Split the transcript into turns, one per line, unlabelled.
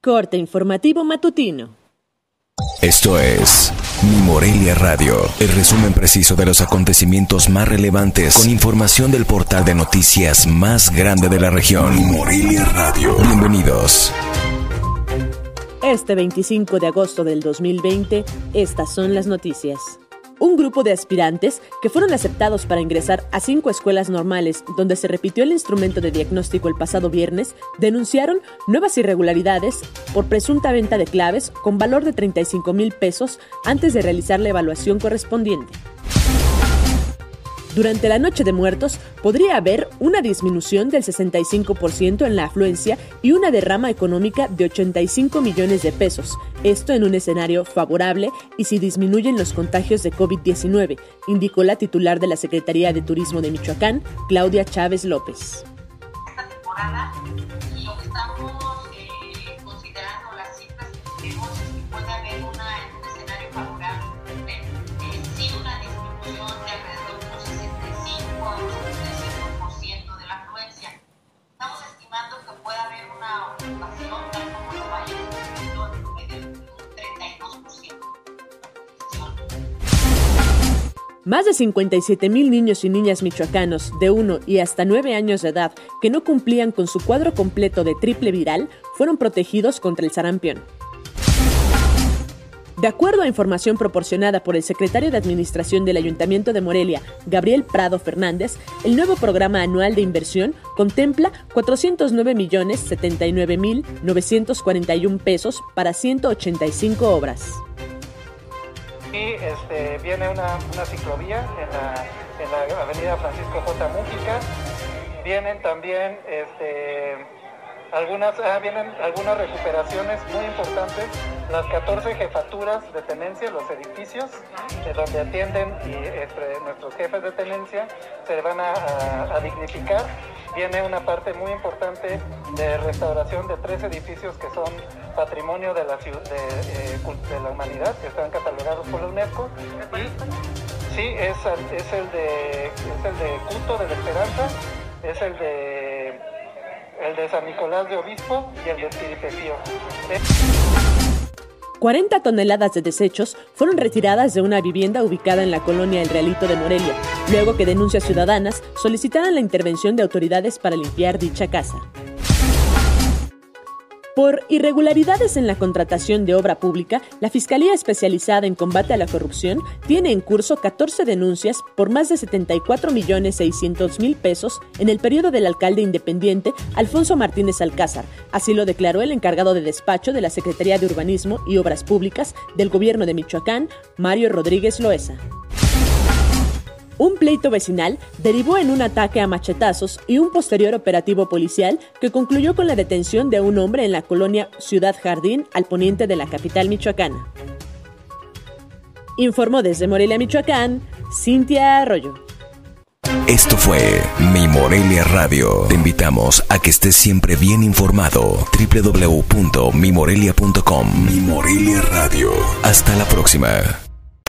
Corte informativo matutino.
Esto es Mi Morelia Radio, el resumen preciso de los acontecimientos más relevantes con información del portal de noticias más grande de la región. Mi Morelia Radio. Bienvenidos.
Este 25 de agosto del 2020, estas son las noticias. Un grupo de aspirantes que fueron aceptados para ingresar a cinco escuelas normales donde se repitió el instrumento de diagnóstico el pasado viernes denunciaron nuevas irregularidades por presunta venta de claves con valor de 35 mil pesos antes de realizar la evaluación correspondiente. Durante la Noche de Muertos podría haber una disminución del 65% en la afluencia y una derrama económica de 85 millones de pesos, esto en un escenario favorable y si disminuyen los contagios de COVID-19, indicó la titular de la Secretaría de Turismo de Michoacán, Claudia Chávez López. Más de 57 mil niños y niñas michoacanos de 1 y hasta 9 años de edad que no cumplían con su cuadro completo de triple viral fueron protegidos contra el sarampión. De acuerdo a información proporcionada por el secretario de Administración del Ayuntamiento de Morelia, Gabriel Prado Fernández, el nuevo programa anual de inversión contempla 409.079.941 pesos para 185 obras.
Y este, viene una, ciclovía en la, avenida Francisco J. Mújica. Vienen también este, algunas, ah, vienen algunas recuperaciones muy importantes. Las 14 jefaturas de tenencia, los edificios de donde atienden y, este, nuestros jefes de tenencia se van a dignificar viene una parte muy importante de restauración de tres edificios que son patrimonio de la, eh, humanidad, que están catalogados por la UNESCO. sí, es, es, el de, es el de Culto de la Esperanza, es el de, el de San Nicolás de Obispo y el de Tiripepío.
40 toneladas de desechos fueron retiradas de una vivienda ubicada en la colonia El Realito de Morelia, luego que denuncias ciudadanas solicitaran la intervención de autoridades para limpiar dicha casa. Por irregularidades en la contratación de obra pública, la Fiscalía Especializada en Combate a la Corrupción tiene en curso 14 denuncias por más de 74 millones 600 mil pesos en el periodo del alcalde independiente Alfonso Martínez Alcázar. Así lo declaró el encargado de despacho de la Secretaría de Urbanismo y Obras Públicas del Gobierno de Michoacán, Mario Rodríguez Loesa. Un pleito vecinal derivó en un ataque a machetazos y un posterior operativo policial que concluyó con la detención de un hombre en la colonia Ciudad Jardín al poniente de la capital michoacana. Informó desde Morelia, Michoacán, Cintia Arroyo.
Esto fue Mi Morelia Radio. Te invitamos a que estés siempre bien informado. www.mimorelia.com Mi Morelia Radio. Hasta la próxima.